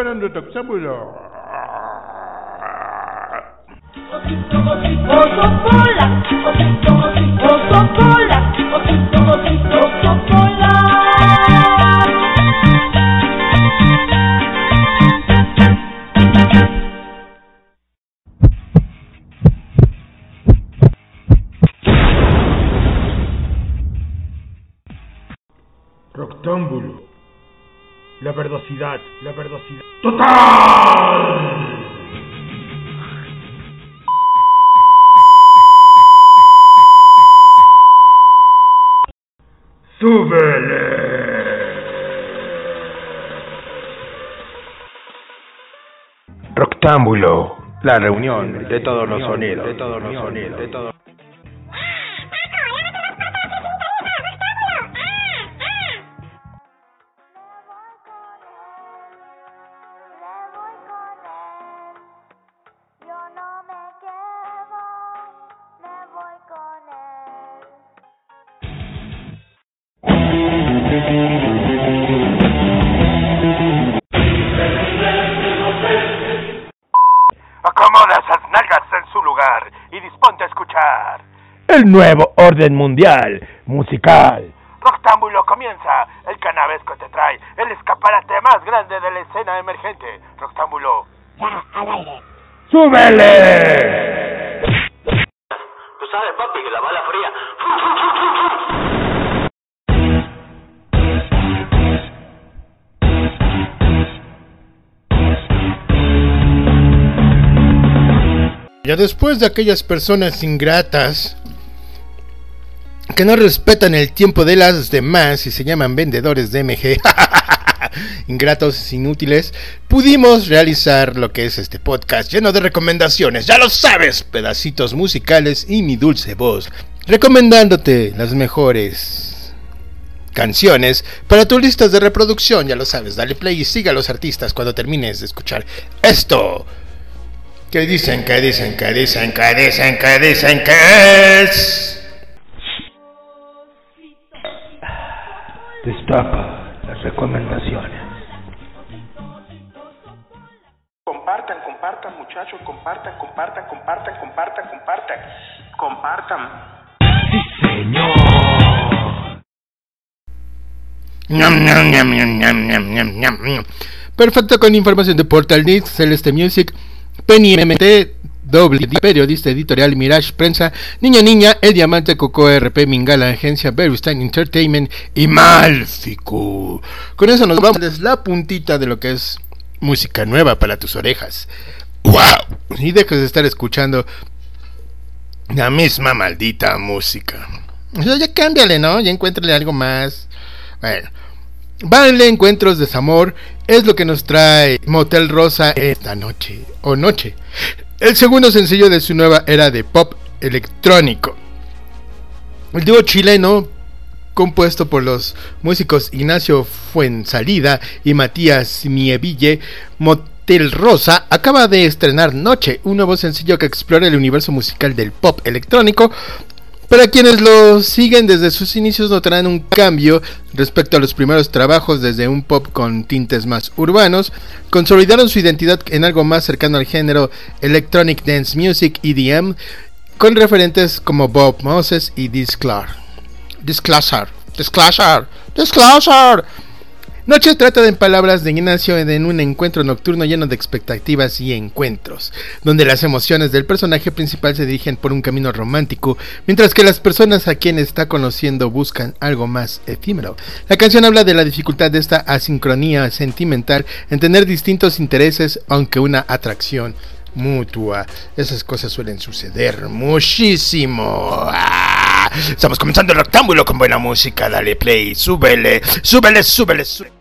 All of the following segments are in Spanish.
esperando tak sabula. Oki, oki, oki, oki, ¡Total! ¡Súbele! Roctámbulo. La reunión de todos los sonidos, de todos los sonidos, de todos lugar y disponte a escuchar. El nuevo orden mundial musical. Roctámbulo comienza. El canavesco te trae el escaparate más grande de la escena emergente. Roctámbulo. ¡Súbele! Tú sabes, papi, que la bala Ya después de aquellas personas ingratas que no respetan el tiempo de las demás y se llaman vendedores de MG, ingratos, inútiles, pudimos realizar lo que es este podcast lleno de recomendaciones, ya lo sabes, pedacitos musicales y mi dulce voz, recomendándote las mejores canciones para tus listas de reproducción, ya lo sabes, dale play y siga a los artistas cuando termines de escuchar esto. Que dicen, que dicen, que dicen, que dicen, que dicen, que es. Destapa las recomendaciones. Compartan, compartan, muchachos, compartan, compartan, compartan, compartan, compartan. Compartan. Sí, señor. Perfecto con información de Portal Needs, Celeste Music. Penny MT, Doble Periodista Editorial Mirage Prensa, Niña Niña, El Diamante Coco RP Mingala Agencia Berstein Entertainment y Malficu. Con eso nos vamos a la puntita de lo que es música nueva para tus orejas. ¡Wow! Y dejas de estar escuchando la misma maldita música. O sea, ya cámbiale, ¿no? Ya encuéntrale algo más. Bueno. Baile, encuentros, desamor, es lo que nos trae Motel Rosa esta noche, o noche. El segundo sencillo de su nueva era de pop electrónico. El dúo chileno, compuesto por los músicos Ignacio Fuensalida y Matías Mieville, Motel Rosa, acaba de estrenar Noche, un nuevo sencillo que explora el universo musical del pop electrónico, para quienes lo siguen desde sus inicios notarán un cambio respecto a los primeros trabajos desde un pop con tintes más urbanos, consolidaron su identidad en algo más cercano al género Electronic Dance Music EDM, con referentes como Bob Moses y Disclar. Noche trata en palabras de Ignacio en un encuentro nocturno lleno de expectativas y encuentros, donde las emociones del personaje principal se dirigen por un camino romántico, mientras que las personas a quien está conociendo buscan algo más efímero. La canción habla de la dificultad de esta asincronía sentimental en tener distintos intereses, aunque una atracción mutua. Esas cosas suelen suceder muchísimo. ¡Ah! Estamos comenzando el rectángulo con buena música. Dale play, súbele, súbele, súbele. súbele.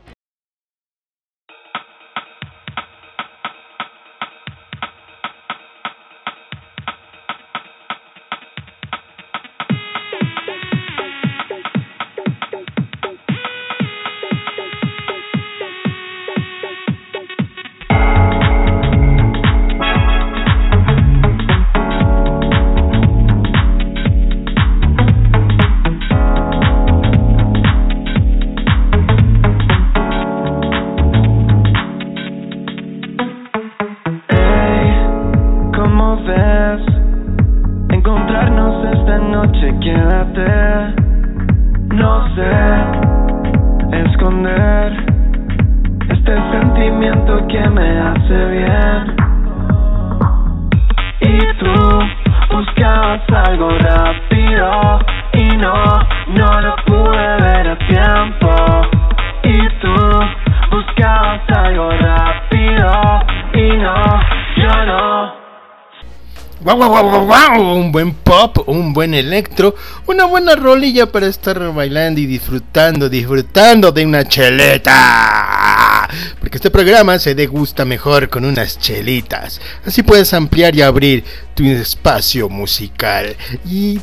Un buen pop, un buen electro, una buena rolilla para estar bailando y disfrutando, disfrutando de una cheleta. Porque este programa se degusta mejor con unas chelitas. Así puedes ampliar y abrir tu espacio musical. Y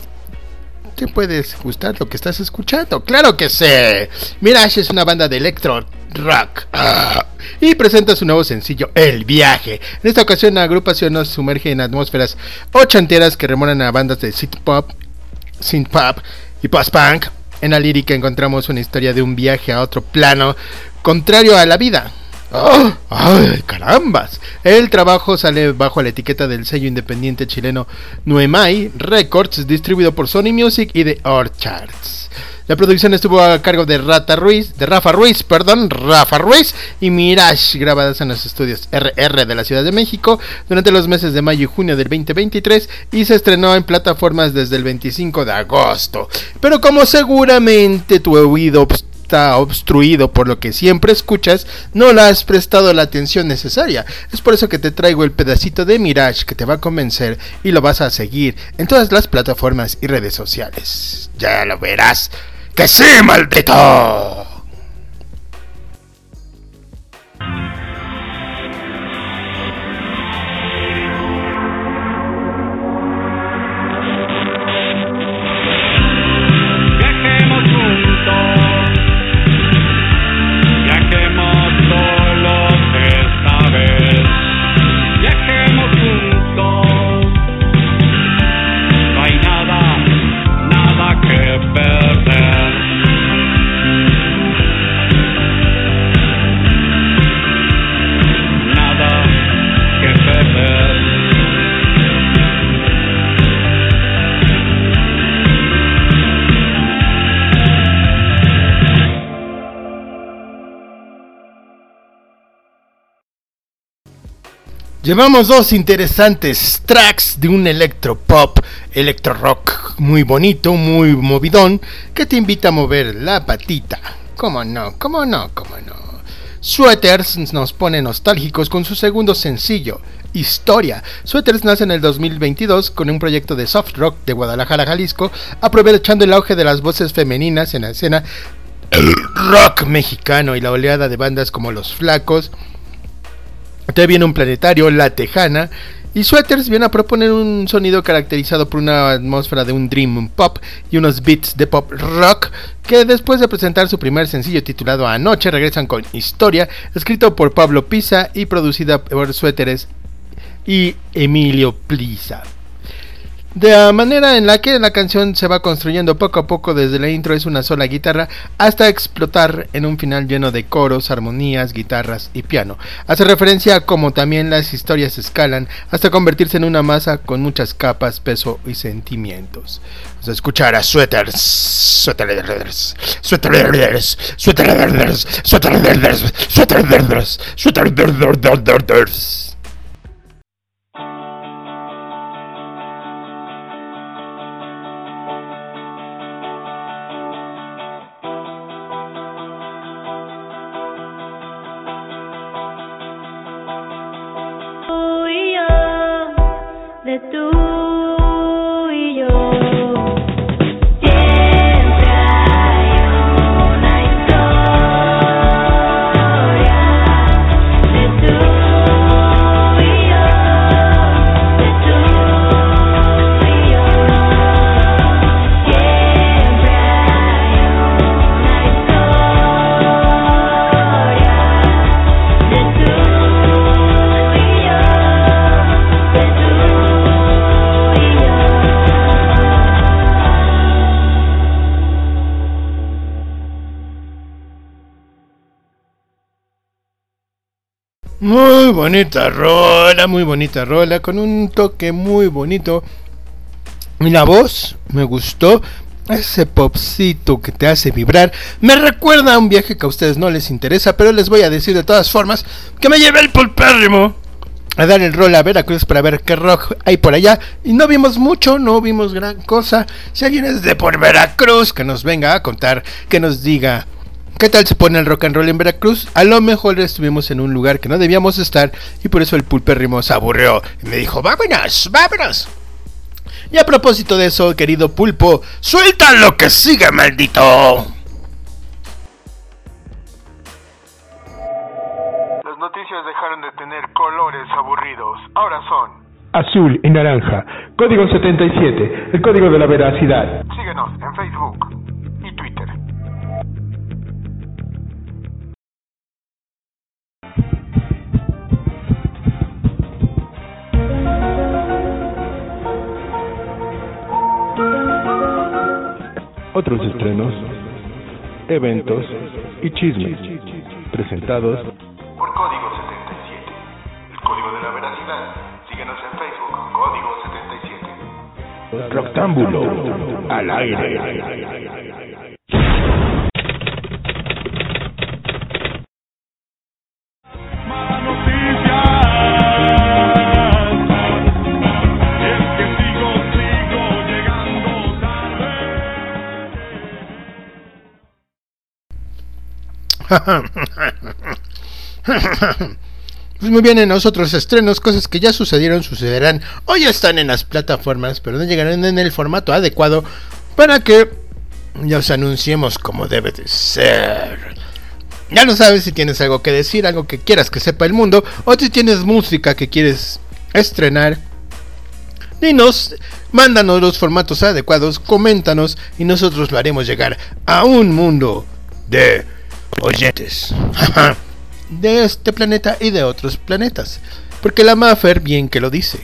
te puedes gustar lo que estás escuchando. Claro que sí. Mirage es una banda de electro rock. Ah. y presenta su nuevo sencillo, El Viaje. En esta ocasión la agrupación nos sumerge en atmósferas ochenteras que remoran a bandas de synth pop, synth pop y post-punk. En la lírica encontramos una historia de un viaje a otro plano contrario a la vida. ¡Oh! ¡Ay, carambas! El trabajo sale bajo la etiqueta del sello independiente chileno Nuemai Records, distribuido por Sony Music y The Orchards. La producción estuvo a cargo de Rata Ruiz, de Rafa Ruiz, perdón, Rafa Ruiz y Mirage, grabadas en los estudios RR de la Ciudad de México durante los meses de mayo y junio del 2023 y se estrenó en plataformas desde el 25 de agosto. Pero como seguramente tu oído está obstruido por lo que siempre escuchas, no le has prestado la atención necesaria. Es por eso que te traigo el pedacito de Mirage que te va a convencer y lo vas a seguir en todas las plataformas y redes sociales. Ya lo verás. ¡Que sí, maldito! Llevamos dos interesantes tracks de un electropop, electro rock muy bonito, muy movidón, que te invita a mover la patita. ¿Cómo no? ¿Cómo no? ¿Cómo no? Sweaters nos pone nostálgicos con su segundo sencillo, Historia. Sweaters nace en el 2022 con un proyecto de soft rock de Guadalajara, Jalisco, aprovechando el auge de las voces femeninas en la escena el rock mexicano y la oleada de bandas como Los Flacos, te viene un planetario, La Tejana, y Sweaters viene a proponer un sonido caracterizado por una atmósfera de un dream pop y unos beats de pop rock que después de presentar su primer sencillo titulado Anoche regresan con Historia, escrito por Pablo Pisa y producida por Sweaters y Emilio Plisa. De la manera en la que la canción se va construyendo poco a poco desde la intro es una sola guitarra hasta explotar en un final lleno de coros, armonías, guitarras y piano. Hace referencia a cómo también las historias escalan hasta convertirse en una masa con muchas capas, peso y sentimientos. Vamos a escuchar a Sweaters, Sweaters, Sweaters, Sweaters, Sweaters, Sweaters, Sweaters. Bonita rola, muy bonita rola, con un toque muy bonito. Y la voz me gustó. ese popcito que te hace vibrar, me recuerda a un viaje que a ustedes no les interesa, pero les voy a decir de todas formas que me llevé el pulpérrimo a dar el rol a Veracruz para ver qué rock hay por allá. Y no vimos mucho, no vimos gran cosa. Si alguien es de por Veracruz, que nos venga a contar, que nos diga qué tal se pone el rock and roll en Veracruz. A lo mejor estuvimos en un lugar que no debíamos estar y por eso el pulpérrimo se aburrió y me dijo, vámonos, vámonos. Y a propósito de eso, querido pulpo, suelta lo que sigue, maldito. Las noticias dejaron de tener colores aburridos. Ahora son. Azul y naranja. Código 77. El código de la veracidad. Síguenos en Facebook Otros estrenos, eventos y chismes. Presentados Por Código 77. El código de la veracidad. Síguenos en Facebook. Código 77. Roctámbulo al aire. Pues muy bien, en los otros estrenos, cosas que ya sucedieron, sucederán o ya están en las plataformas, pero no llegarán en el formato adecuado para que ya os anunciemos como debe de ser. Ya no sabes si tienes algo que decir, algo que quieras que sepa el mundo, o si tienes música que quieres estrenar. Dinos, mándanos los formatos adecuados, coméntanos y nosotros lo haremos llegar a un mundo de oyentes. de este planeta y de otros planetas. Porque la Maffer bien que lo dice.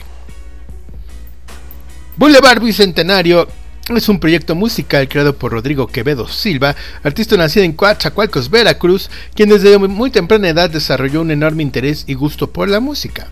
Boulevard Bicentenario es un proyecto musical creado por Rodrigo Quevedo Silva, artista nacido en Coatzacoalcos, Veracruz, quien desde muy temprana edad desarrolló un enorme interés y gusto por la música.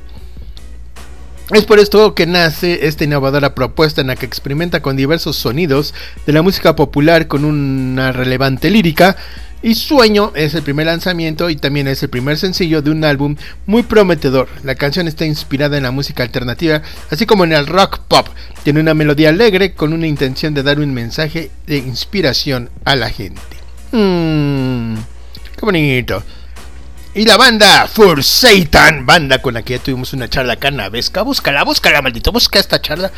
Es por esto que nace esta innovadora propuesta en la que experimenta con diversos sonidos de la música popular con una relevante lírica. Y Sueño es el primer lanzamiento y también es el primer sencillo de un álbum muy prometedor. La canción está inspirada en la música alternativa, así como en el rock pop. Tiene una melodía alegre con una intención de dar un mensaje de inspiración a la gente. Mmm, qué bonito. Y la banda For Satan, banda con la que ya tuvimos una charla canavesca. Búscala, búscala, maldito, busca esta charla.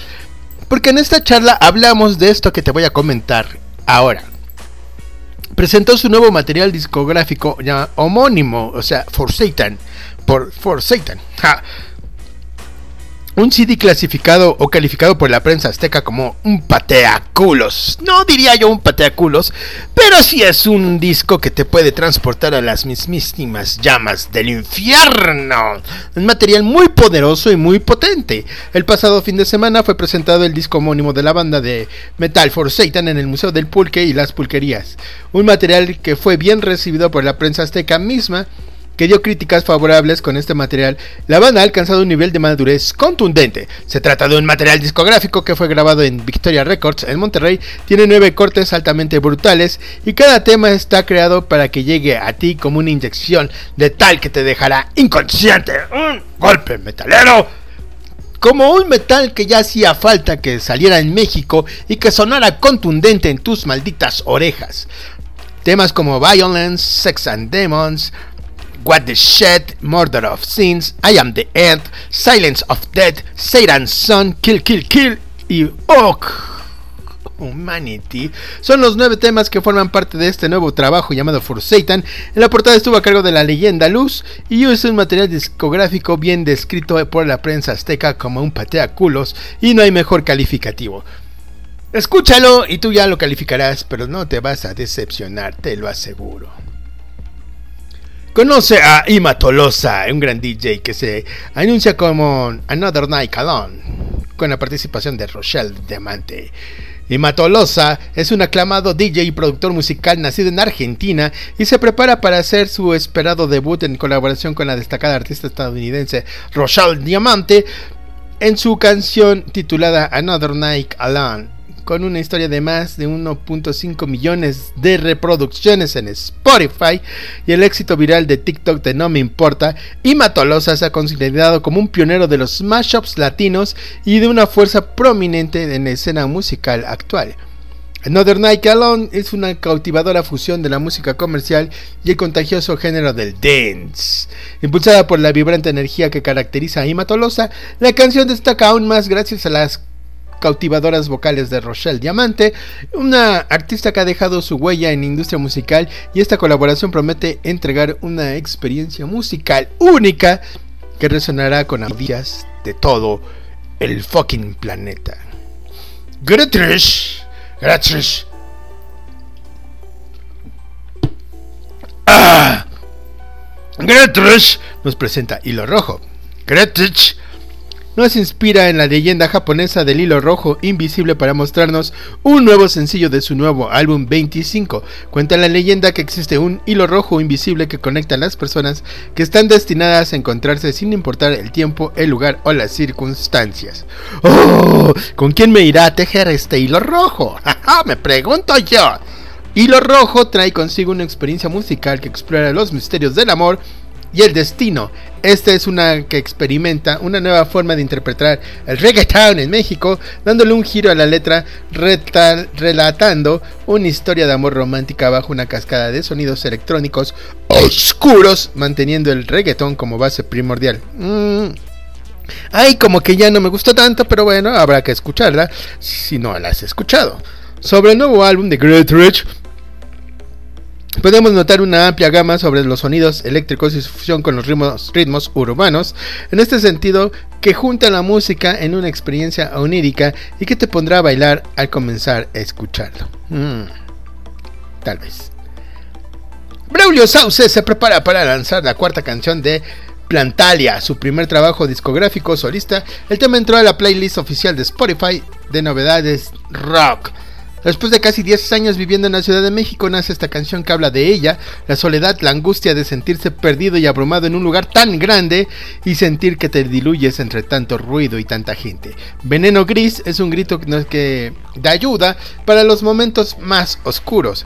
Porque en esta charla hablamos de esto que te voy a comentar ahora. Presentó su nuevo material discográfico ya homónimo, o sea, For Satan, por For Satan. Un CD clasificado o calificado por la prensa azteca como un pateaculos. No diría yo un pateaculos, pero sí es un disco que te puede transportar a las mismísimas llamas del infierno. Un material muy poderoso y muy potente. El pasado fin de semana fue presentado el disco homónimo de la banda de Metal for Satan en el Museo del Pulque y las Pulquerías. Un material que fue bien recibido por la prensa azteca misma que dio críticas favorables con este material, la banda ha alcanzado un nivel de madurez contundente. Se trata de un material discográfico que fue grabado en Victoria Records en Monterrey, tiene nueve cortes altamente brutales y cada tema está creado para que llegue a ti como una inyección de tal que te dejará inconsciente. Un golpe metalero como un metal que ya hacía falta que saliera en México y que sonara contundente en tus malditas orejas. Temas como Violence, Sex and Demons, What the Shit, Murder of Sins, I Am the End, Silence of Death, Satan's Son, Kill Kill Kill y Ok. Humanity son los nueve temas que forman parte de este nuevo trabajo llamado For Satan. En la portada estuvo a cargo de la leyenda Luz y es un material discográfico bien descrito por la prensa azteca como un pateaculos y no hay mejor calificativo. Escúchalo y tú ya lo calificarás, pero no te vas a decepcionar, te lo aseguro. Conoce a Ima Tolosa, un gran DJ que se anuncia como Another Night Alone, con la participación de Rochelle Diamante. Ima Tolosa es un aclamado DJ y productor musical nacido en Argentina y se prepara para hacer su esperado debut en colaboración con la destacada artista estadounidense Rochelle Diamante en su canción titulada Another Night Alone con una historia de más de 1.5 millones de reproducciones en Spotify y el éxito viral de TikTok de No Me Importa, Ima Tolosa se ha considerado como un pionero de los mashups latinos y de una fuerza prominente en la escena musical actual. Another Night Alone es una cautivadora fusión de la música comercial y el contagioso género del dance. Impulsada por la vibrante energía que caracteriza a Ima Tolosa, la canción destaca aún más gracias a las cautivadoras vocales de Rochelle Diamante, una artista que ha dejado su huella en la industria musical y esta colaboración promete entregar una experiencia musical única que resonará con audiencias de todo el fucking planeta. Gracias. Gracias. Ah. Gracias. Nos presenta Hilo Rojo. Gracias. Nos inspira en la leyenda japonesa del hilo rojo invisible para mostrarnos un nuevo sencillo de su nuevo álbum 25. Cuenta la leyenda que existe un hilo rojo invisible que conecta a las personas que están destinadas a encontrarse sin importar el tiempo, el lugar o las circunstancias. ¡Oh! ¿Con quién me irá a tejer este hilo rojo? ¡Ja, Me pregunto yo. Hilo Rojo trae consigo una experiencia musical que explora los misterios del amor y el destino. Esta es una que experimenta una nueva forma de interpretar el reggaeton en México, dándole un giro a la letra, relatando una historia de amor romántica bajo una cascada de sonidos electrónicos oscuros, manteniendo el reggaeton como base primordial. Mm. Ay, como que ya no me gustó tanto, pero bueno, habrá que escucharla si no la has escuchado. Sobre el nuevo álbum de Great Rich, Podemos notar una amplia gama sobre los sonidos eléctricos y su fusión con los ritmos, urbanos, en este sentido que junta la música en una experiencia onírica y que te pondrá a bailar al comenzar a escucharlo. Mm, tal vez. Braulio Sauce se prepara para lanzar la cuarta canción de Plantalia, su primer trabajo discográfico solista. El tema entró a la playlist oficial de Spotify de novedades rock. Después de casi 10 años viviendo en la Ciudad de México, nace esta canción que habla de ella, la soledad, la angustia de sentirse perdido y abrumado en un lugar tan grande y sentir que te diluyes entre tanto ruido y tanta gente. Veneno Gris es un grito que- da ayuda para los momentos más oscuros.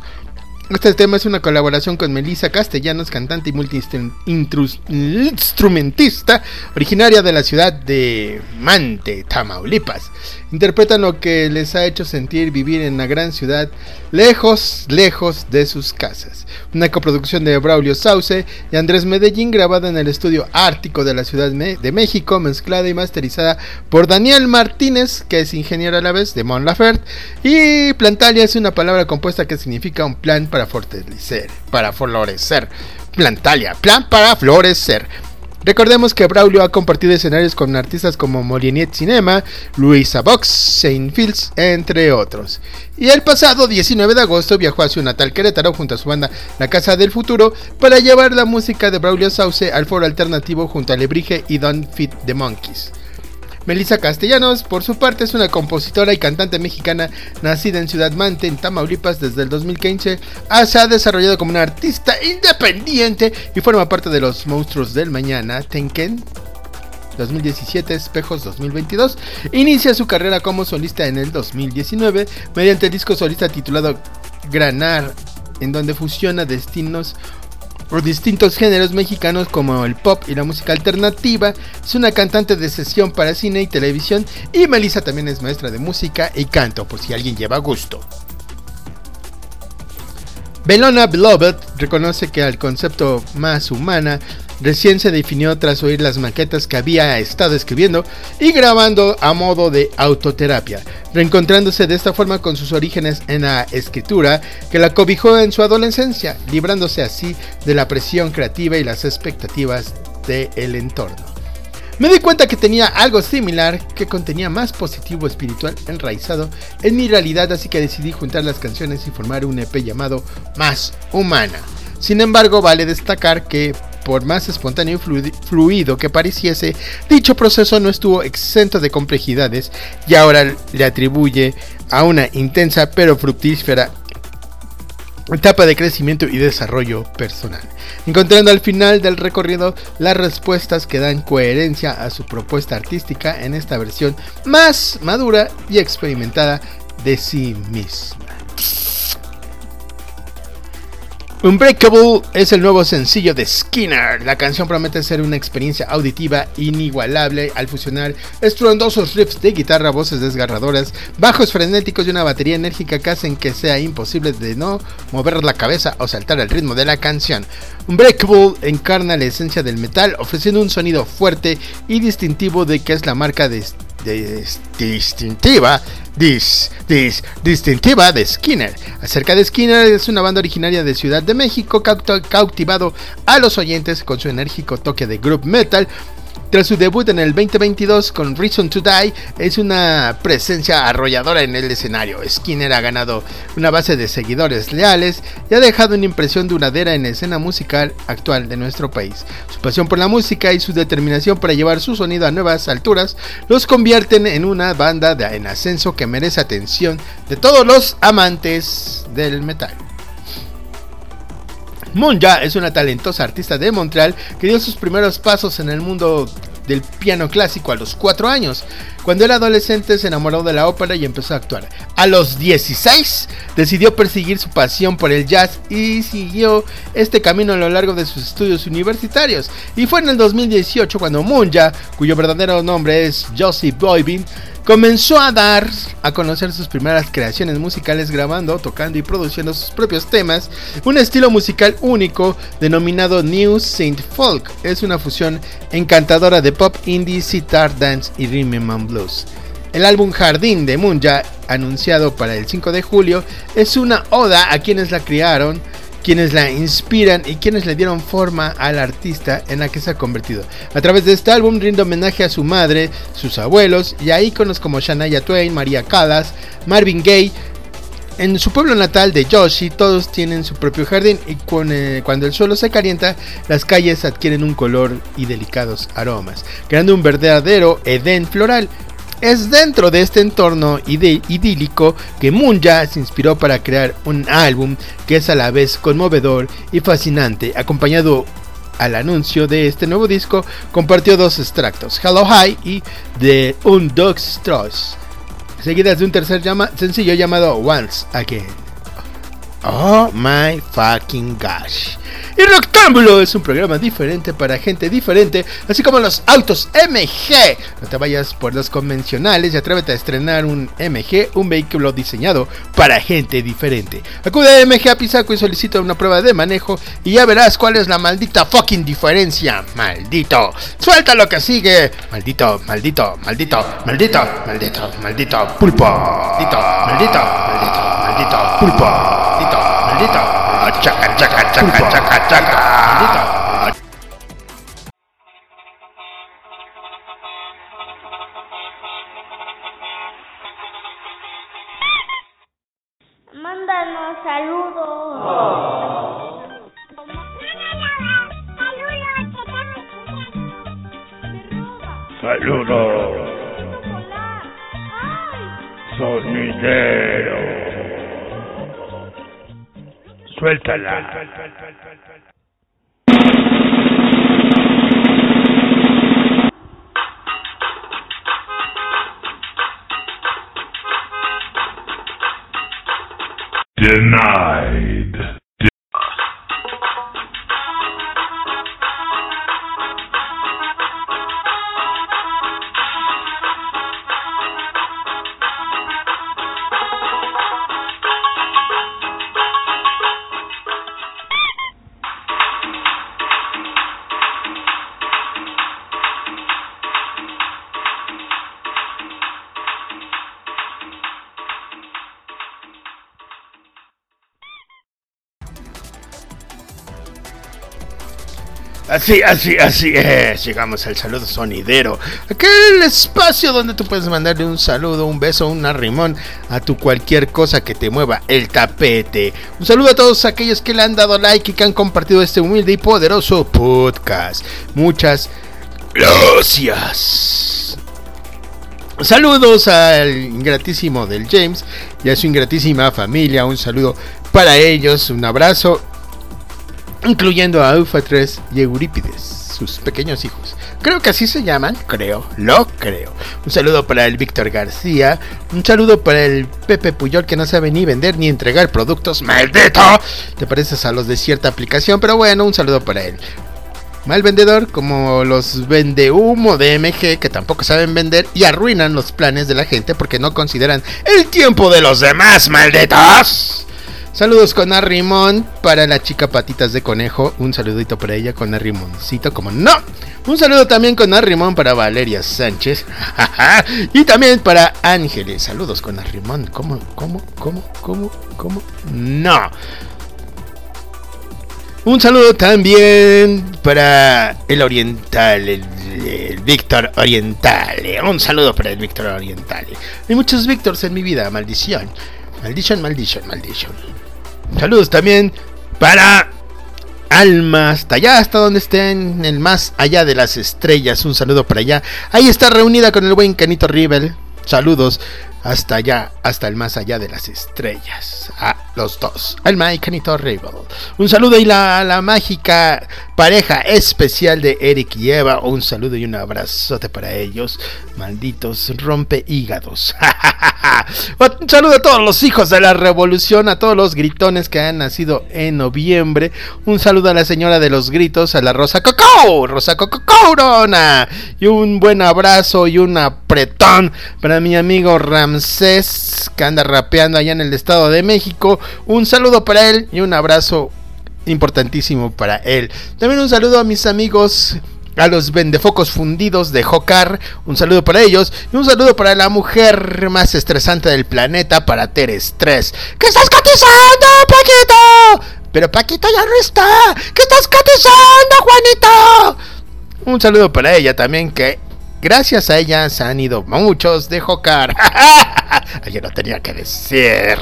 Este tema es una colaboración con Melissa Castellanos, cantante y multi-instrumentista, originaria de la ciudad de Mante, Tamaulipas. Interpretan lo que les ha hecho sentir vivir en una gran ciudad, lejos, lejos de sus casas. Una coproducción de Braulio Sauce y Andrés Medellín, grabada en el estudio Ártico de la Ciudad de México, mezclada y masterizada por Daniel Martínez, que es ingeniero a la vez de Mon Laferte. Y Plantalia es una palabra compuesta que significa un plan para fortalecer, para florecer. Plantalia, plan para florecer. Recordemos que Braulio ha compartido escenarios con artistas como Moliniet Cinema, Luisa Box, Saint Fields, entre otros. Y el pasado 19 de agosto viajó a su natal Querétaro junto a su banda La Casa del Futuro para llevar la música de Braulio Sauce al foro alternativo junto a Lebrige y Don't Fit the Monkeys. Melissa Castellanos, por su parte, es una compositora y cantante mexicana nacida en Ciudad Mante, en Tamaulipas, desde el 2015. Ah, Se ha desarrollado como una artista independiente y forma parte de los monstruos del mañana, Tenken. 2017, Espejos 2022. Inicia su carrera como solista en el 2019 mediante el disco solista titulado Granar, en donde fusiona destinos por distintos géneros mexicanos como el pop y la música alternativa. Es una cantante de sesión para cine y televisión y Melissa también es maestra de música y canto por si alguien lleva gusto. Belona Beloved reconoce que al concepto más humana recién se definió tras oír las maquetas que había estado escribiendo y grabando a modo de autoterapia, reencontrándose de esta forma con sus orígenes en la escritura que la cobijó en su adolescencia, librándose así de la presión creativa y las expectativas del entorno. Me di cuenta que tenía algo similar que contenía más positivo espiritual enraizado en mi realidad, así que decidí juntar las canciones y formar un EP llamado Más Humana. Sin embargo, vale destacar que por más espontáneo y flui- fluido que pareciese, dicho proceso no estuvo exento de complejidades y ahora le atribuye a una intensa pero fructífera etapa de crecimiento y desarrollo personal, encontrando al final del recorrido las respuestas que dan coherencia a su propuesta artística en esta versión más madura y experimentada de sí misma. Unbreakable es el nuevo sencillo de Skinner. La canción promete ser una experiencia auditiva inigualable al fusionar estruendosos riffs de guitarra, voces desgarradoras, bajos frenéticos y una batería enérgica que hacen que sea imposible de no mover la cabeza o saltar al ritmo de la canción. Unbreakable encarna la esencia del metal, ofreciendo un sonido fuerte y distintivo de que es la marca de de- distintiva dis- dis- distintiva de Skinner. Acerca de Skinner es una banda originaria de Ciudad de México cautivado a los oyentes con su enérgico toque de group metal. Tras su debut en el 2022 con Reason to Die, es una presencia arrolladora en el escenario. Skinner ha ganado una base de seguidores leales y ha dejado una impresión duradera en la escena musical actual de nuestro país. Su pasión por la música y su determinación para llevar su sonido a nuevas alturas los convierten en una banda de- en ascenso que merece atención de todos los amantes del metal. Monja es una talentosa artista de Montreal que dio sus primeros pasos en el mundo del piano clásico a los 4 años. Cuando era adolescente se enamoró de la ópera y empezó a actuar. A los 16 decidió perseguir su pasión por el jazz y siguió este camino a lo largo de sus estudios universitarios. Y fue en el 2018 cuando Monja, cuyo verdadero nombre es Josie Boybin, comenzó a dar a conocer sus primeras creaciones musicales grabando, tocando y produciendo sus propios temas, un estilo musical único denominado New Saint Folk. Es una fusión encantadora de pop indie, sitar, dance y rhythm and blues. El álbum Jardín de Munja, anunciado para el 5 de julio, es una oda a quienes la criaron, quienes la inspiran y quienes le dieron forma al artista en la que se ha convertido. A través de este álbum rinde homenaje a su madre, sus abuelos y a íconos como Shania Twain, María Callas, Marvin Gaye. En su pueblo natal de Yoshi todos tienen su propio jardín y eh, cuando el suelo se calienta las calles adquieren un color y delicados aromas, creando un verdadero Edén floral. Es dentro de este entorno idílico que Munja se inspiró para crear un álbum que es a la vez conmovedor y fascinante, acompañado al anuncio de este nuevo disco, compartió dos extractos, Hello High y The Undog's Trust, seguidas de un tercer sencillo llamado Once Again. Oh my fucking gosh. Y Rectángulo es un programa diferente para gente diferente, así como los autos MG. No te vayas por los convencionales y atrévete a estrenar un MG, un vehículo diseñado para gente diferente. Acude a MG a y solicita una prueba de manejo y ya verás cuál es la maldita fucking diferencia. Maldito. Suelta lo que sigue. Maldito, maldito, maldito, maldito, maldito, maldito, pulpo. Maldito, maldito, maldito, maldito, pulpo. Maldito, maldito. Chaca, chaca, chaca, chaca, chaca. Mándanos saludos. Saludos, sonidero. Suéltala. Denied. Así, así, así es. Llegamos al saludo sonidero. Aquel espacio donde tú puedes mandarle un saludo, un beso, un arrimón a tu cualquier cosa que te mueva el tapete. Un saludo a todos aquellos que le han dado like y que han compartido este humilde y poderoso podcast. Muchas gracias. Saludos al ingratísimo del James y a su ingratísima familia. Un saludo para ellos. Un abrazo incluyendo a Eufa 3 y Eurípides, sus pequeños hijos. Creo que así se llaman, creo, lo creo. Un saludo para el Víctor García. Un saludo para el Pepe Puyol que no sabe ni vender ni entregar productos. ¡Maldito! Te pareces a los de cierta aplicación, pero bueno, un saludo para él. Mal vendedor, como los vende humo de que tampoco saben vender y arruinan los planes de la gente porque no consideran el tiempo de los demás, malditos. Saludos con Arrimón para la chica patitas de conejo. Un saludito para ella con Arrimoncito, como no. Un saludo también con Arrimón para Valeria Sánchez. y también para Ángeles. Saludos con Arrimón. ¿Cómo? ¿Cómo? ¿Cómo? ¿Cómo? ¿Cómo? No. Un saludo también para el Oriental, el, Víctor Oriental. Un saludo para el Víctor Oriental. Hay muchos Víctors en mi vida, maldición. Maldición, maldición, maldición. Saludos también para Alma, hasta allá, hasta donde estén, el más allá de las estrellas. Un saludo para allá. Ahí está reunida con el buen Canito Rivel. Saludos hasta allá, hasta el más allá de las estrellas. A los dos, Alma y Canito Rivel. Un saludo y la, mágica pareja especial de Eric y Eva. Un saludo y un abrazote para ellos. Malditos rompe hígados. Un saludo a todos los hijos de la revolución, a todos los gritones que han nacido en noviembre. Un saludo a la señora de los gritos, a la Rosa Cocó, Rosa Cocó Corona. Y un buen abrazo y un apretón para mi amigo Ramsés, que anda rapeando allá en el Estado de México. Un saludo para él y un abrazo importantísimo para él. También un saludo a mis amigos a los vendefocos fundidos de Jocar, un saludo para ellos y un saludo para la mujer más estresante del planeta, para Teres 3. ¿Qué estás cotizando, Paquito? Pero Paquito ya no está. ¿Qué estás cotizando, Juanito? Un saludo para ella también que gracias a ella se han ido muchos de Jocar. Alguien lo tenía que decir.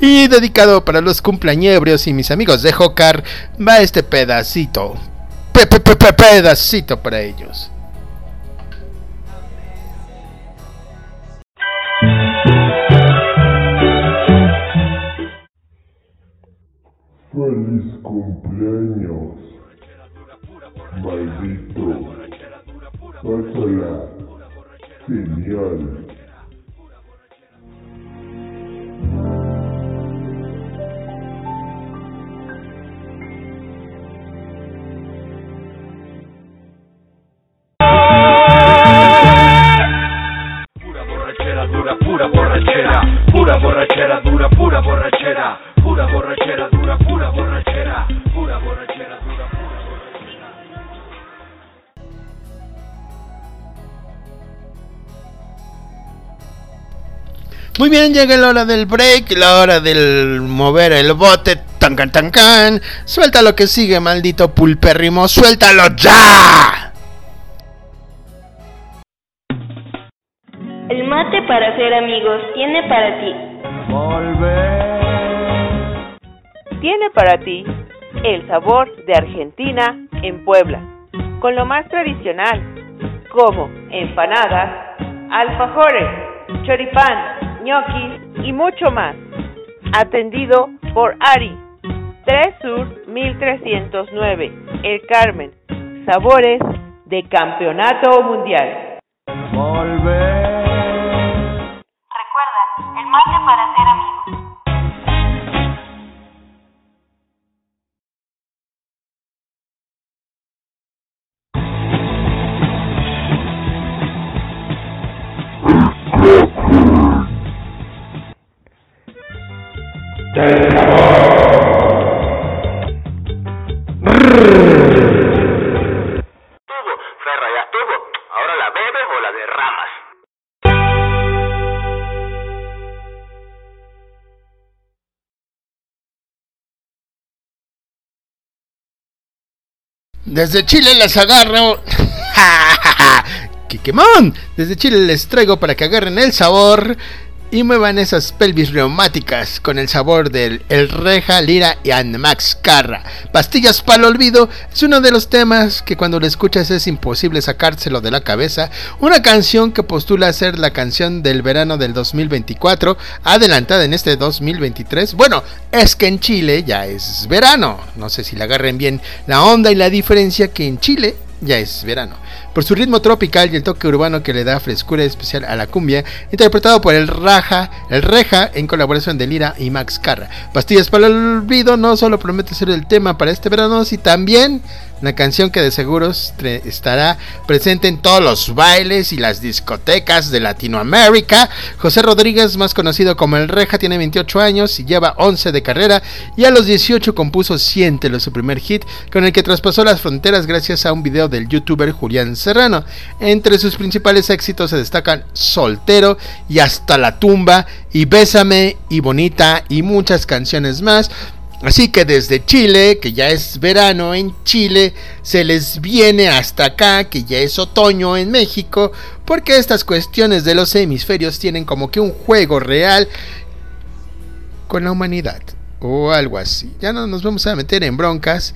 Y dedicado para los cumpleañebrios y mis amigos de Jocar va este pedacito pe- pe- pe- pe- pedacito para ellos. Feliz cumpleaños, maldito. Pásala. Genial. Pura borrachera dura, pura borrachera, pura borrachera dura, pura borrachera, pura borrachera dura, pura borrachera, pura borrachera dura, Muy bien, llega la hora del break, la hora del mover el bote. Tan can tan can. Suelta lo que sigue, maldito pulpérrimo. Suéltalo ya. El mate para ser amigos tiene para ti. Tiene para ti el sabor de Argentina en Puebla, con lo más tradicional, como empanadas, alfajores, choripán, ñoquis y mucho más. Atendido por Ari, 3 Sur 1309, El Carmen. Sabores de Campeonato Mundial. Desde Chile las agarro. ¡Quiquemón! Desde Chile les traigo para que agarren el sabor y muevan esas pelvis reumáticas con el sabor del El Reja, Lira y Max Carra. Pastillas para el olvido es uno de los temas que cuando lo escuchas es imposible sacárselo de la cabeza. Una canción que postula ser la canción del verano del 2024, adelantada en este 2023. Bueno, es que en Chile ya es verano. No sé si le agarren bien la onda y la diferencia que en Chile ya es verano. Por su ritmo tropical y el toque urbano que le da frescura especial a la cumbia, interpretado por el Raja, el Reja en colaboración de Lira y Max Carra. Pastillas para el olvido no solo promete ser el tema para este verano, sino también una canción que de seguro estará presente en todos los bailes y las discotecas de Latinoamérica. José Rodríguez, más conocido como El Reja, tiene 28 años y lleva 11 de carrera y a los 18 compuso Siéntelo, su primer hit, con el que traspasó las fronteras gracias a un video del youtuber Julián Serrano. Entre sus principales éxitos se destacan Soltero y Hasta la tumba y Bésame y Bonita y muchas canciones más. Así que desde Chile, que ya es verano en Chile, se les viene hasta acá, que ya es otoño en México, porque estas cuestiones de los hemisferios tienen como que un juego real con la humanidad o algo así. Ya no nos vamos a meter en broncas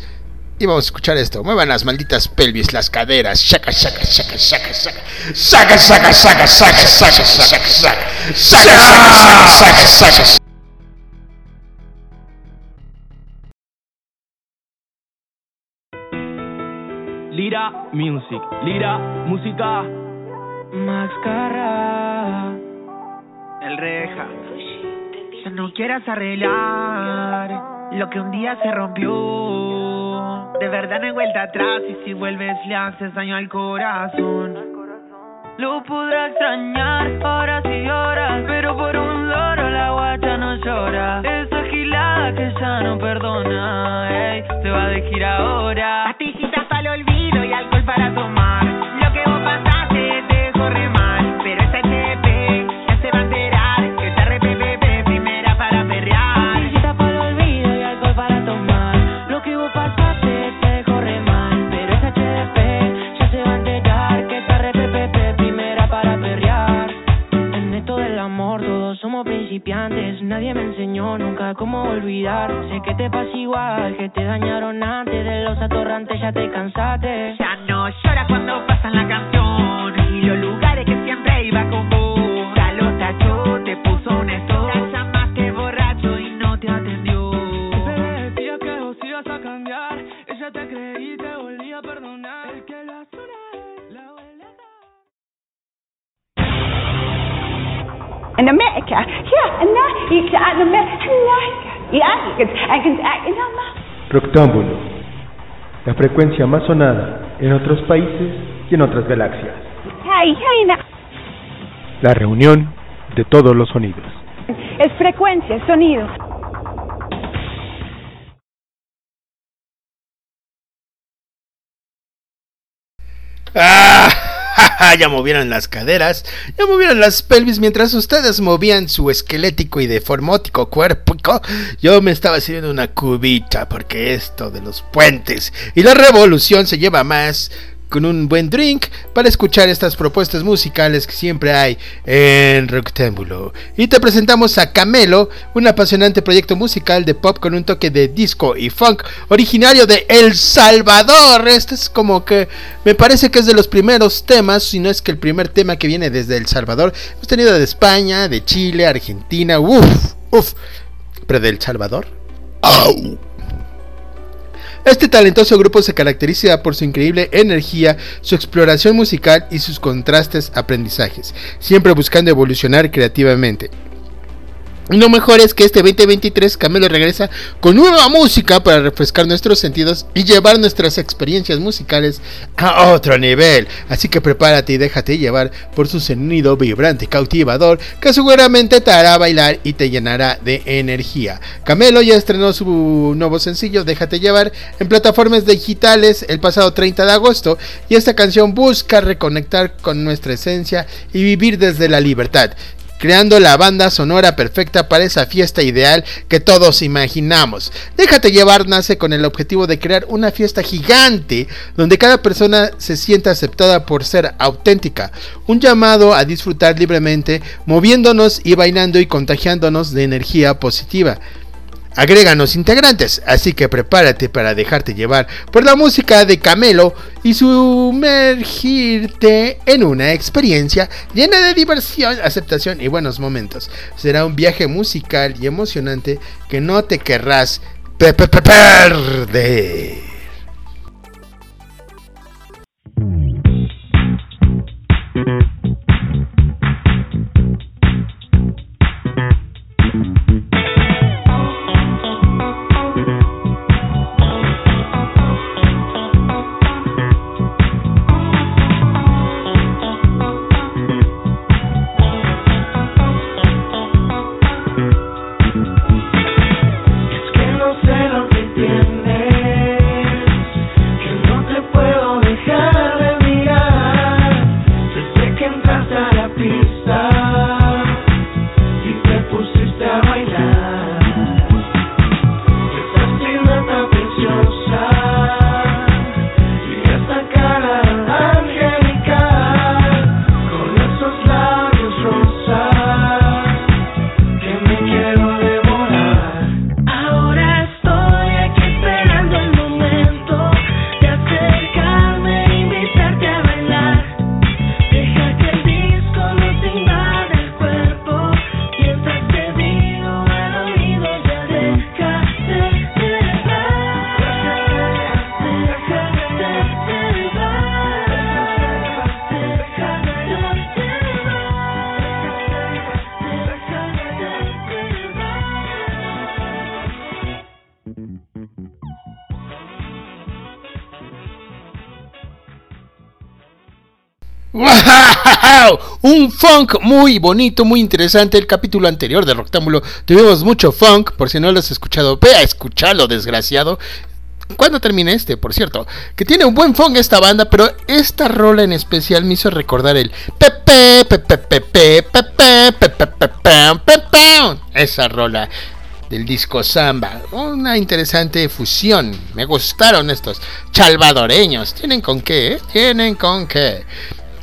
y vamos a escuchar esto. Muevan las malditas pelvis, las caderas. Shaka, shaka, shaka, shaka, shaka. Shaka, shaka, shaka, shaka, shaka, shaka, shaka. Shaka, shaka, shaka, shaka. Lira Music, Lira Música. Máscara. El reja. No quieras arreglar lo que un día se rompió. De verdad no hay vuelta atrás y si vuelves le haces daño al corazón. Lo podrá extrañar horas y horas, pero por un loro la guacha no llora. Esa gilada que ya no perdona, ey, se va de gira ahora. Que te dejó re mal, pero ese TP ya se va a enterar que esta RPPP primera para perrear. Pastillitas para el olvido y alcohol para tomar. Lo que vos pasaste te dejó re mal, pero esa HDP ya se va a enterar que esta RPPP primera para perrear. En esto del amor todos somos principiantes, nadie me enseñó nunca cómo olvidar. Sé que te pasa igual, que te dañaron antes de los atorrantes, ya te cansaste. Ya la canción y los lugares que siempre iba con vos. Ya lo tachó, te puso un stop. La llamaste borracho y no te atendió. Te decía que vos ibas a cambiar, ella te creí y te volví a perdonar. El que la la in America. In in Rectángulo, la frecuencia más sonada en otros países y en otras galaxias. Hey, hey, na. La reunión de todos los sonidos. Es frecuencia, es sonido. ¡Ah! ya movieron las caderas, ya movieron las pelvis mientras ustedes movían su esquelético y deformótico cuerpo. Yo me estaba sirviendo una cubita porque esto de los puentes y la revolución se lleva más con un buen drink para escuchar estas propuestas musicales que siempre hay en Rectángulo. Y te presentamos a Camelo, un apasionante proyecto musical de pop con un toque de disco y funk originario de El Salvador. Este es como que me parece que es de los primeros temas, si no es que el primer tema que viene desde El Salvador. Hemos tenido de España, de Chile, Argentina, uff, uff, pero de El Salvador. ¡Au! Este talentoso grupo se caracteriza por su increíble energía, su exploración musical y sus contrastes aprendizajes, siempre buscando evolucionar creativamente. Lo mejor es que este 2023 Camelo regresa con nueva música para refrescar nuestros sentidos y llevar nuestras experiencias musicales a otro nivel. Así que prepárate y déjate llevar por su sonido vibrante y cautivador que seguramente te hará bailar y te llenará de energía. Camelo ya estrenó su nuevo sencillo Déjate llevar en plataformas digitales el pasado 30 de agosto y esta canción busca reconectar con nuestra esencia y vivir desde la libertad creando la banda sonora perfecta para esa fiesta ideal que todos imaginamos. Déjate llevar nace con el objetivo de crear una fiesta gigante donde cada persona se sienta aceptada por ser auténtica, un llamado a disfrutar libremente, moviéndonos y bailando y contagiándonos de energía positiva. Agréganos integrantes, así que prepárate para dejarte llevar por la música de Camelo y sumergirte en una experiencia llena de diversión, aceptación y buenos momentos. Será un viaje musical y emocionante que no te querrás pe- pe- pe- perder. Un funk muy bonito, muy interesante. El capítulo anterior de Roctámbulo tuvimos mucho funk. Por si no lo has escuchado, ve a escucharlo, desgraciado. ¿Cuándo termine este, por cierto? Que tiene un buen funk esta banda, pero esta rola en especial me hizo recordar el pepe, pepe, pepe, pepe, pepe, pepe. Esa rola del disco Samba. Una interesante fusión. Me gustaron estos chalvadoreños. ¿Tienen con qué? ¿Tienen con qué?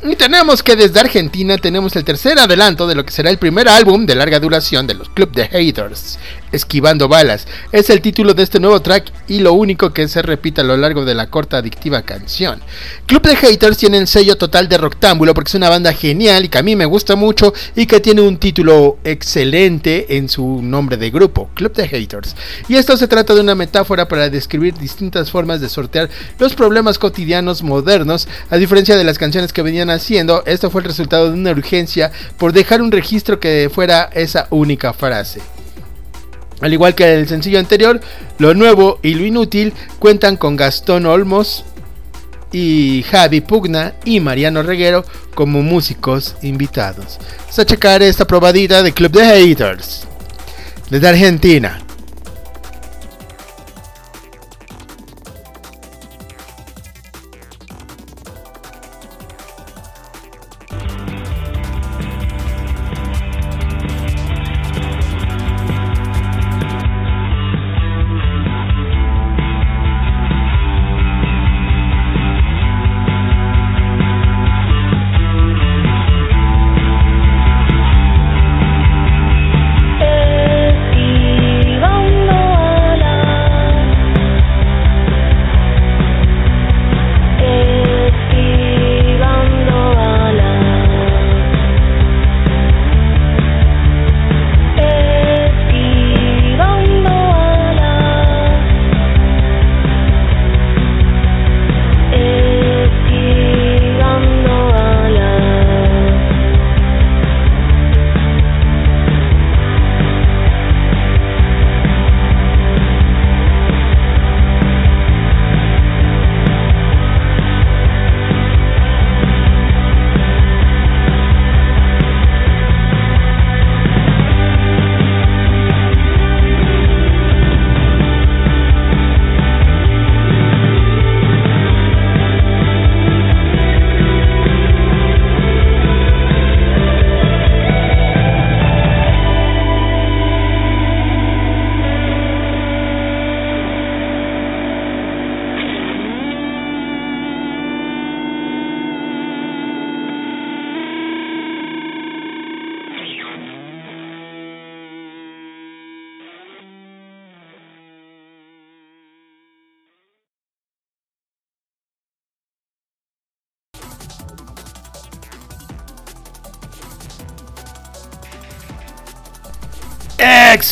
Y tenemos que desde Argentina tenemos el tercer adelanto de lo que será el primer álbum de larga duración de los Club de Haters, Esquivando Balas. Es el título de este nuevo track y lo único que se repite a lo largo de la corta adictiva canción. Club de Haters tiene el sello total de Roctámbulo porque es una banda genial y que a mí me gusta mucho y que tiene un título excelente en su nombre de grupo, Club de Haters. Y esto se trata de una metáfora para describir distintas formas de sortear los problemas cotidianos modernos, a diferencia de las canciones que venían haciendo, esto fue el resultado de una urgencia por dejar un registro que fuera esa única frase. Al igual que el sencillo anterior, lo nuevo y lo inútil cuentan con Gastón Olmos y Javi Pugna y Mariano Reguero como músicos invitados. Vamos a checar esta probadita de Club de Haters desde Argentina.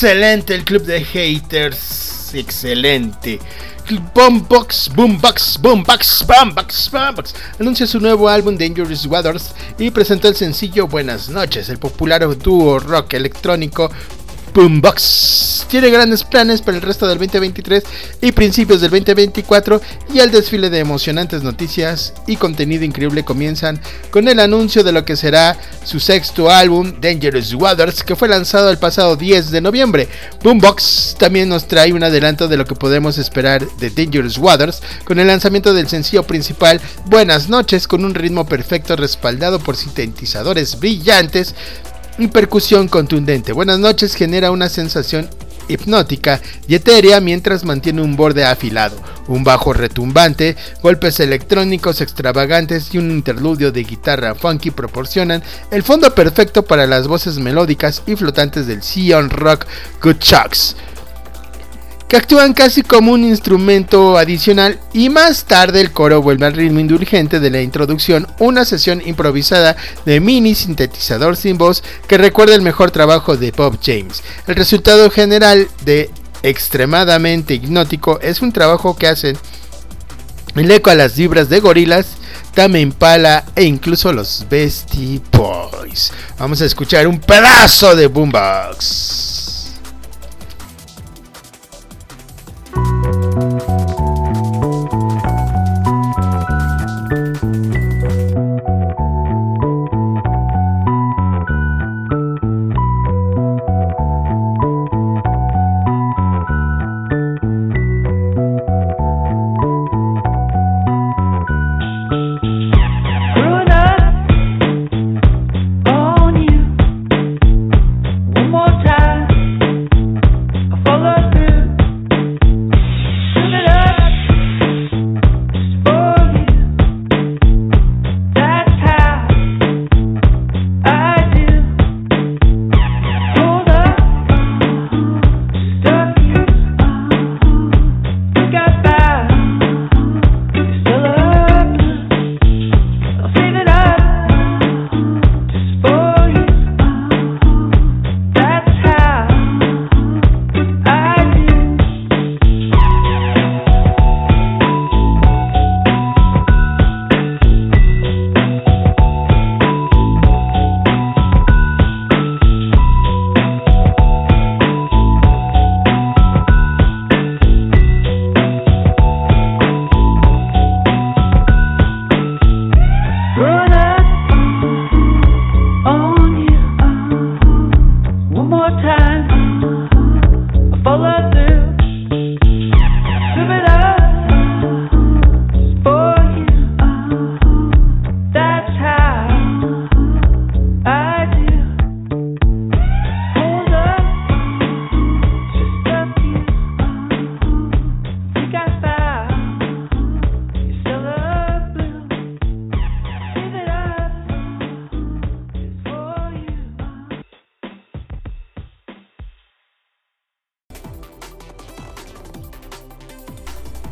Excelente el club de haters. Excelente. Boombox, Boombox, Boombox, Boombox, Boombox anuncia su nuevo álbum Dangerous Waters y presentó el sencillo Buenas noches. El popular dúo rock electrónico Boombox tiene grandes planes para el resto del 2023 y principios del 2024 y el desfile de emocionantes noticias y contenido increíble comienzan con el anuncio de lo que será su sexto álbum Dangerous Waters que fue lanzado el pasado 10 de noviembre. Boombox también nos trae un adelanto de lo que podemos esperar de Dangerous Waters con el lanzamiento del sencillo principal Buenas noches con un ritmo perfecto respaldado por sintetizadores brillantes y percusión contundente. Buenas noches genera una sensación hipnótica y etérea mientras mantiene un borde afilado, un bajo retumbante, golpes electrónicos extravagantes y un interludio de guitarra funky proporcionan el fondo perfecto para las voces melódicas y flotantes del Sion Rock Good Chucks que actúan casi como un instrumento adicional y más tarde el coro vuelve al ritmo indulgente de la introducción, una sesión improvisada de mini sintetizador sin voz que recuerda el mejor trabajo de Bob James. El resultado general de extremadamente hipnótico es un trabajo que hacen el eco a las vibras de gorilas, Tame Impala e incluso los Beastie Boys. Vamos a escuchar un pedazo de Boombox. you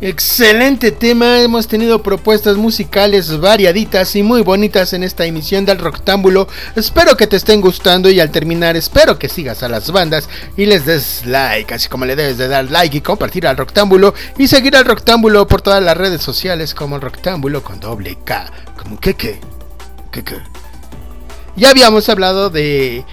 Excelente tema, hemos tenido propuestas musicales variaditas y muy bonitas en esta emisión del Roctámbulo. Espero que te estén gustando y al terminar espero que sigas a las bandas y les des like, así como le debes de dar like y compartir al Roctámbulo y seguir al Roctámbulo por todas las redes sociales como Roctámbulo con doble K, como que que, que que. Ya habíamos hablado de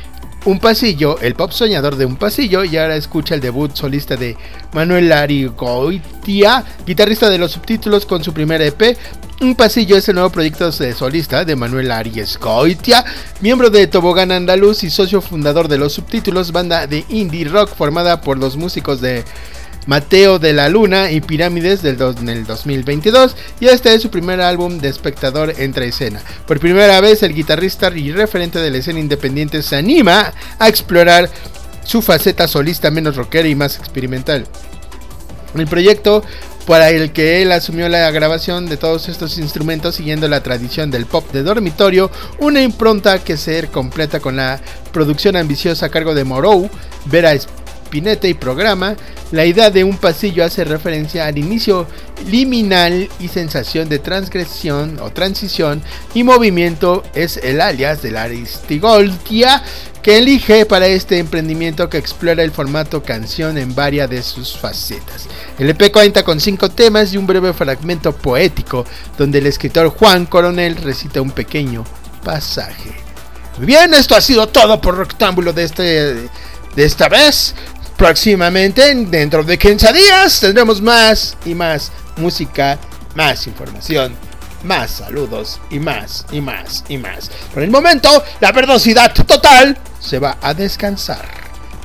un pasillo, el pop soñador de un pasillo, y ahora escucha el debut solista de Manuel Larigoitia, guitarrista de los subtítulos con su primer EP. Un pasillo es el nuevo proyecto de solista de Manuel Arias Goitia, miembro de Tobogán Andaluz y socio fundador de los subtítulos, banda de indie rock formada por los músicos de Mateo de la Luna y Pirámides del en el 2022 y este es su primer álbum de espectador entre escena. Por primera vez el guitarrista y referente de la escena independiente se anima a explorar su faceta solista menos rockera y más experimental. El proyecto para el que él asumió la grabación de todos estos instrumentos siguiendo la tradición del pop de dormitorio, una impronta que se completa con la producción ambiciosa a cargo de Morou, Vera Pinete y programa, la idea de un pasillo hace referencia al inicio liminal y sensación de transgresión o transición y movimiento es el alias de la Aristigoltia que elige para este emprendimiento que explora el formato canción en varias de sus facetas. El EP cuenta con cinco temas y un breve fragmento poético donde el escritor Juan Coronel recita un pequeño pasaje. Bien, esto ha sido todo por Rectángulo de, este, de esta vez. Próximamente, dentro de 15 días, tendremos más y más música, más información, más saludos y más y más y más. Por el momento, la verdosidad total se va a descansar.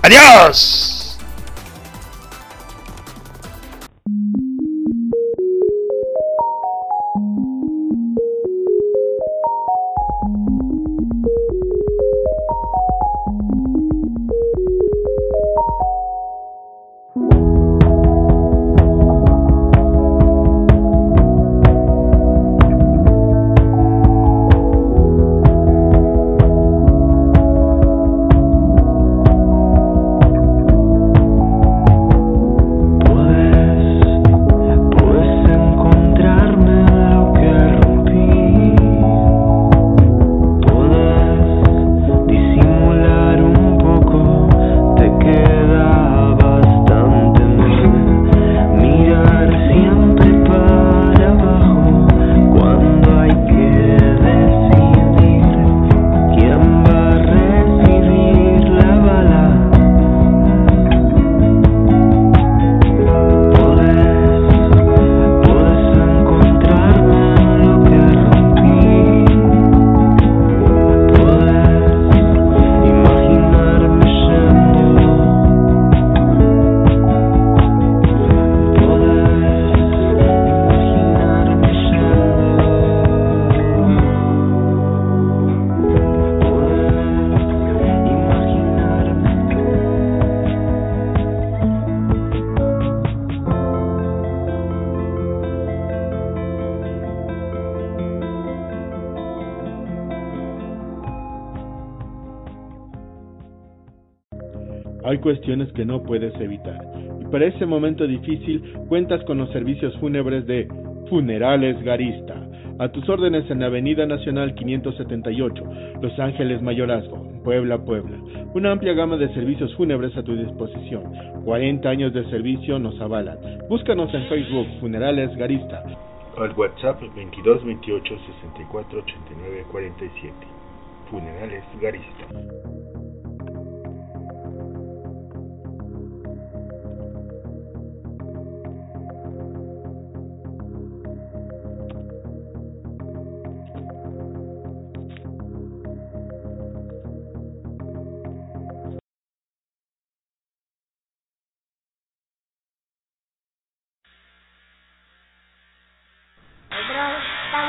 ¡Adiós! Cuestiones que no puedes evitar. Y para ese momento difícil cuentas con los servicios fúnebres de Funerales Garista. A tus órdenes en la Avenida Nacional 578, Los Ángeles Mayorazgo, Puebla, Puebla. Una amplia gama de servicios fúnebres a tu disposición. 40 años de servicio nos avalan. Búscanos en Facebook Funerales Garista. Al WhatsApp 22 28 64 89 47. Funerales Garista. ตั้ง